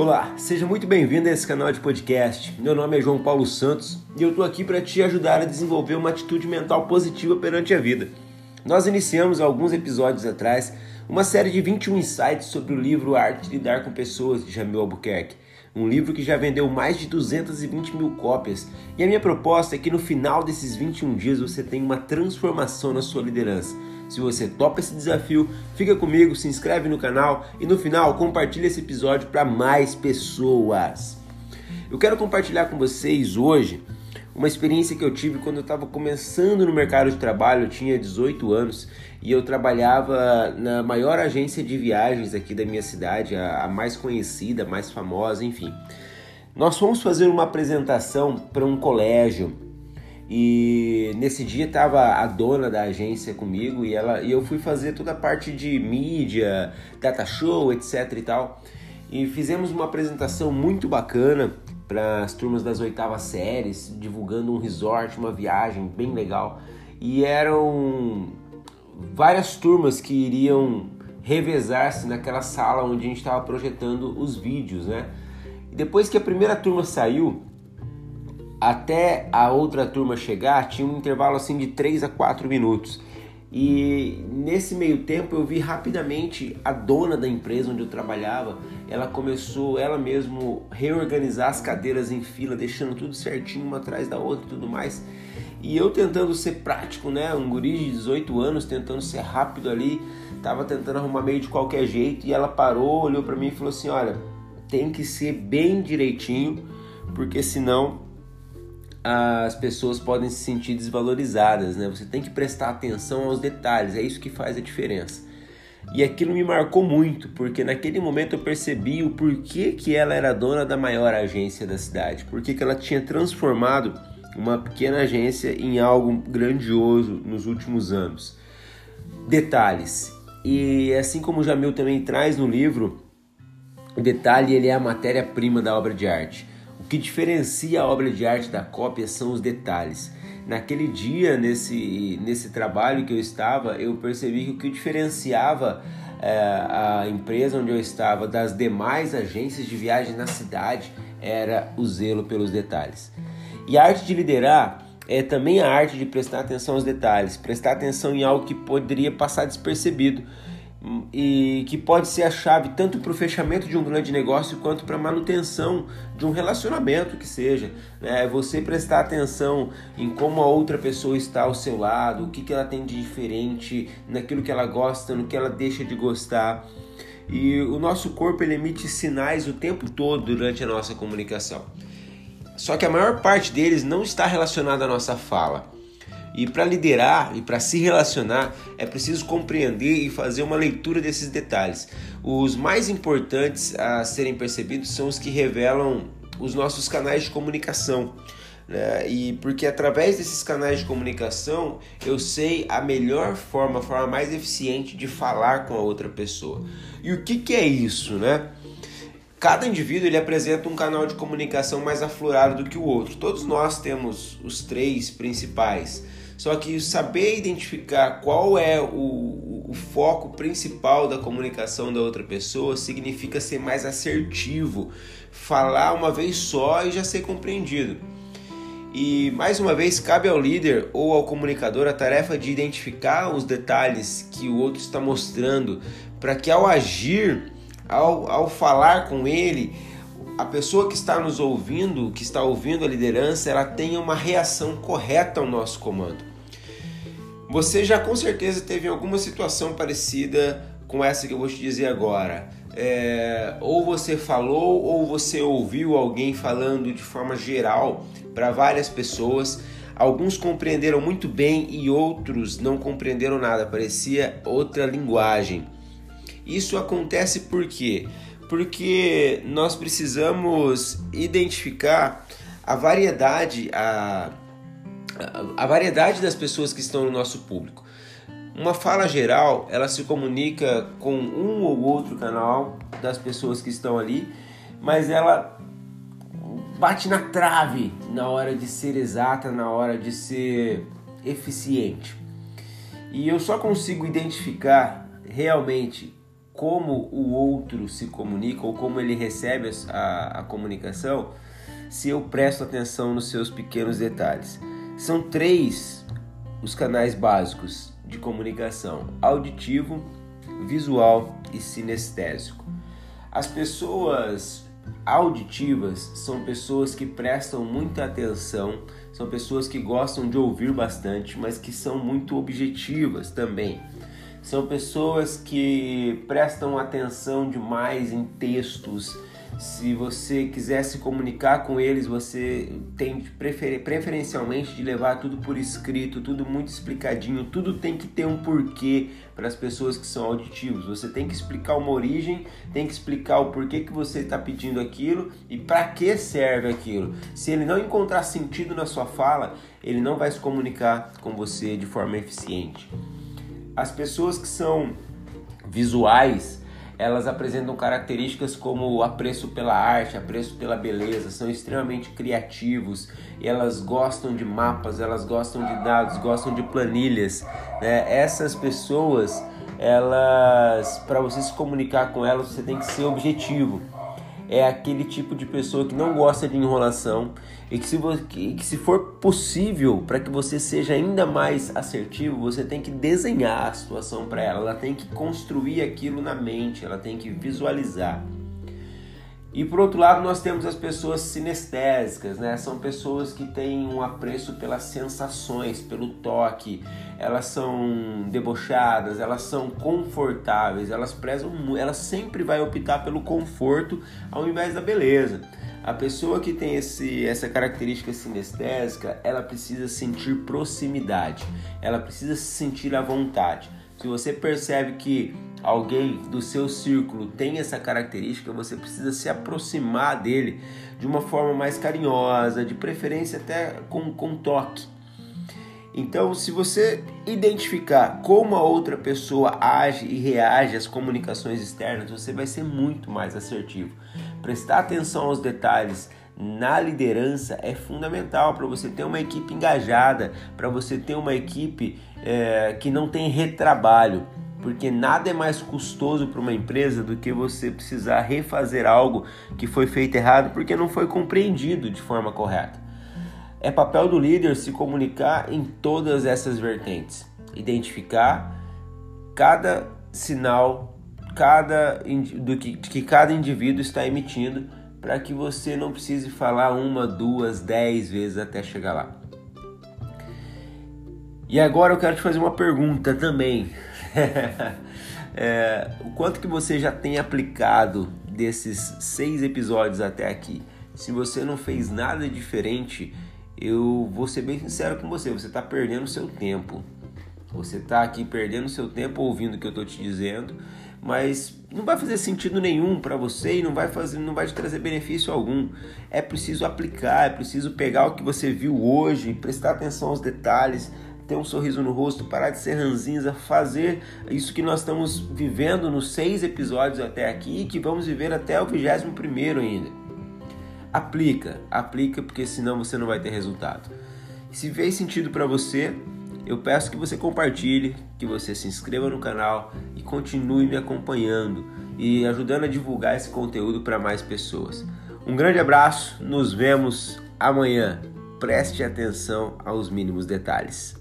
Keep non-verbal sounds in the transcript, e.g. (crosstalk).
Olá, seja muito bem-vindo a esse canal de podcast. Meu nome é João Paulo Santos e eu estou aqui para te ajudar a desenvolver uma atitude mental positiva perante a vida. Nós iniciamos alguns episódios atrás uma série de 21 insights sobre o livro Arte de Lidar com Pessoas de Jamil Albuquerque, um livro que já vendeu mais de 220 mil cópias. E a minha proposta é que no final desses 21 dias você tenha uma transformação na sua liderança se você topa esse desafio, fica comigo, se inscreve no canal e no final compartilha esse episódio para mais pessoas. Eu quero compartilhar com vocês hoje uma experiência que eu tive quando eu estava começando no mercado de trabalho, eu tinha 18 anos e eu trabalhava na maior agência de viagens aqui da minha cidade, a, a mais conhecida, a mais famosa, enfim. Nós fomos fazer uma apresentação para um colégio e nesse dia estava a dona da agência comigo e ela e eu fui fazer toda a parte de mídia, data show, etc e tal. E fizemos uma apresentação muito bacana para as turmas das oitavas séries, divulgando um resort, uma viagem bem legal. E eram várias turmas que iriam revezar-se naquela sala onde a gente estava projetando os vídeos, né? E depois que a primeira turma saiu, até a outra turma chegar tinha um intervalo assim de 3 a 4 minutos. E nesse meio tempo eu vi rapidamente a dona da empresa onde eu trabalhava, ela começou ela mesmo reorganizar as cadeiras em fila, deixando tudo certinho uma atrás da outra e tudo mais. E eu tentando ser prático, né, um guri de 18 anos, tentando ser rápido ali, tava tentando arrumar meio de qualquer jeito e ela parou, olhou para mim e falou assim: "Olha, tem que ser bem direitinho, porque senão as pessoas podem se sentir desvalorizadas, né? Você tem que prestar atenção aos detalhes, é isso que faz a diferença. E aquilo me marcou muito, porque naquele momento eu percebi o porquê que ela era dona da maior agência da cidade, porque que ela tinha transformado uma pequena agência em algo grandioso nos últimos anos. Detalhes. E assim como o Jamil também traz no livro, o detalhe ele é a matéria-prima da obra de arte que diferencia a obra de arte da cópia são os detalhes. Naquele dia, nesse, nesse trabalho que eu estava, eu percebi que o que diferenciava é, a empresa onde eu estava das demais agências de viagem na cidade era o zelo pelos detalhes. E a arte de liderar é também a arte de prestar atenção aos detalhes, prestar atenção em algo que poderia passar despercebido e que pode ser a chave tanto para o fechamento de um grande negócio quanto para a manutenção de um relacionamento que seja. Né? Você prestar atenção em como a outra pessoa está ao seu lado, o que, que ela tem de diferente naquilo que ela gosta, no que ela deixa de gostar. E o nosso corpo ele emite sinais o tempo todo durante a nossa comunicação. Só que a maior parte deles não está relacionada à nossa fala. E para liderar e para se relacionar é preciso compreender e fazer uma leitura desses detalhes. Os mais importantes a serem percebidos são os que revelam os nossos canais de comunicação. Né? E porque através desses canais de comunicação eu sei a melhor forma, a forma mais eficiente de falar com a outra pessoa. E o que, que é isso, né? Cada indivíduo ele apresenta um canal de comunicação mais aflorado do que o outro. Todos nós temos os três principais só que saber identificar qual é o, o foco principal da comunicação da outra pessoa significa ser mais assertivo, falar uma vez só e já ser compreendido. E mais uma vez, cabe ao líder ou ao comunicador a tarefa de identificar os detalhes que o outro está mostrando, para que ao agir, ao, ao falar com ele, a pessoa que está nos ouvindo, que está ouvindo a liderança, ela tenha uma reação correta ao nosso comando. Você já com certeza teve alguma situação parecida com essa que eu vou te dizer agora. É, ou você falou ou você ouviu alguém falando de forma geral para várias pessoas. Alguns compreenderam muito bem e outros não compreenderam nada, parecia outra linguagem. Isso acontece por quê? Porque nós precisamos identificar a variedade, a a variedade das pessoas que estão no nosso público. Uma fala geral, ela se comunica com um ou outro canal das pessoas que estão ali, mas ela bate na trave na hora de ser exata, na hora de ser eficiente. E eu só consigo identificar realmente como o outro se comunica ou como ele recebe a, a comunicação se eu presto atenção nos seus pequenos detalhes. São três os canais básicos de comunicação: auditivo, visual e sinestésico. As pessoas auditivas são pessoas que prestam muita atenção, são pessoas que gostam de ouvir bastante, mas que são muito objetivas também. São pessoas que prestam atenção demais em textos, se você quiser se comunicar com eles, você tem prefer preferencialmente de levar tudo por escrito, tudo muito explicadinho, tudo tem que ter um porquê para as pessoas que são auditivos. Você tem que explicar uma origem, tem que explicar o porquê que você está pedindo aquilo e para que serve aquilo. Se ele não encontrar sentido na sua fala, ele não vai se comunicar com você de forma eficiente. As pessoas que são visuais, elas apresentam características como apreço pela arte, apreço pela beleza, são extremamente criativos, elas gostam de mapas, elas gostam de dados, gostam de planilhas. Né? Essas pessoas, elas, para você se comunicar com elas, você tem que ser objetivo é aquele tipo de pessoa que não gosta de enrolação e que se, que, se for possível para que você seja ainda mais assertivo, você tem que desenhar a situação para ela, ela tem que construir aquilo na mente, ela tem que visualizar. E por outro lado, nós temos as pessoas sinestésicas, né? São pessoas que têm um apreço pelas sensações, pelo toque. Elas são debochadas, elas são confortáveis, elas prezam, elas sempre vai optar pelo conforto ao invés da beleza. A pessoa que tem esse, essa característica sinestésica, ela precisa sentir proximidade, ela precisa se sentir à vontade. Se você percebe que alguém do seu círculo tem essa característica, você precisa se aproximar dele de uma forma mais carinhosa, de preferência até com, com toque. Então, se você identificar como a outra pessoa age e reage às comunicações externas, você vai ser muito mais assertivo. Prestar atenção aos detalhes na liderança é fundamental para você ter uma equipe engajada, para você ter uma equipe é, que não tem retrabalho porque nada é mais custoso para uma empresa do que você precisar refazer algo que foi feito errado porque não foi compreendido de forma correta. É papel do líder se comunicar em todas essas vertentes, identificar cada sinal, cada do que, que cada indivíduo está emitindo para que você não precise falar uma, duas, dez vezes até chegar lá. E agora eu quero te fazer uma pergunta também. (laughs) é, o quanto que você já tem aplicado desses seis episódios até aqui? Se você não fez nada diferente, eu vou ser bem sincero com você, você está perdendo seu tempo. Você está aqui perdendo seu tempo ouvindo o que eu estou te dizendo, mas não vai fazer sentido nenhum para você e não vai fazer, não vai te trazer benefício algum. É preciso aplicar, é preciso pegar o que você viu hoje, prestar atenção aos detalhes, ter um sorriso no rosto, parar de ser ranzinza, fazer isso que nós estamos vivendo nos seis episódios até aqui e que vamos viver até o vigésimo primeiro ainda. Aplica, aplica porque senão você não vai ter resultado. Se fez sentido para você, eu peço que você compartilhe, que você se inscreva no canal e continue me acompanhando e ajudando a divulgar esse conteúdo para mais pessoas. Um grande abraço, nos vemos amanhã. Preste atenção aos mínimos detalhes.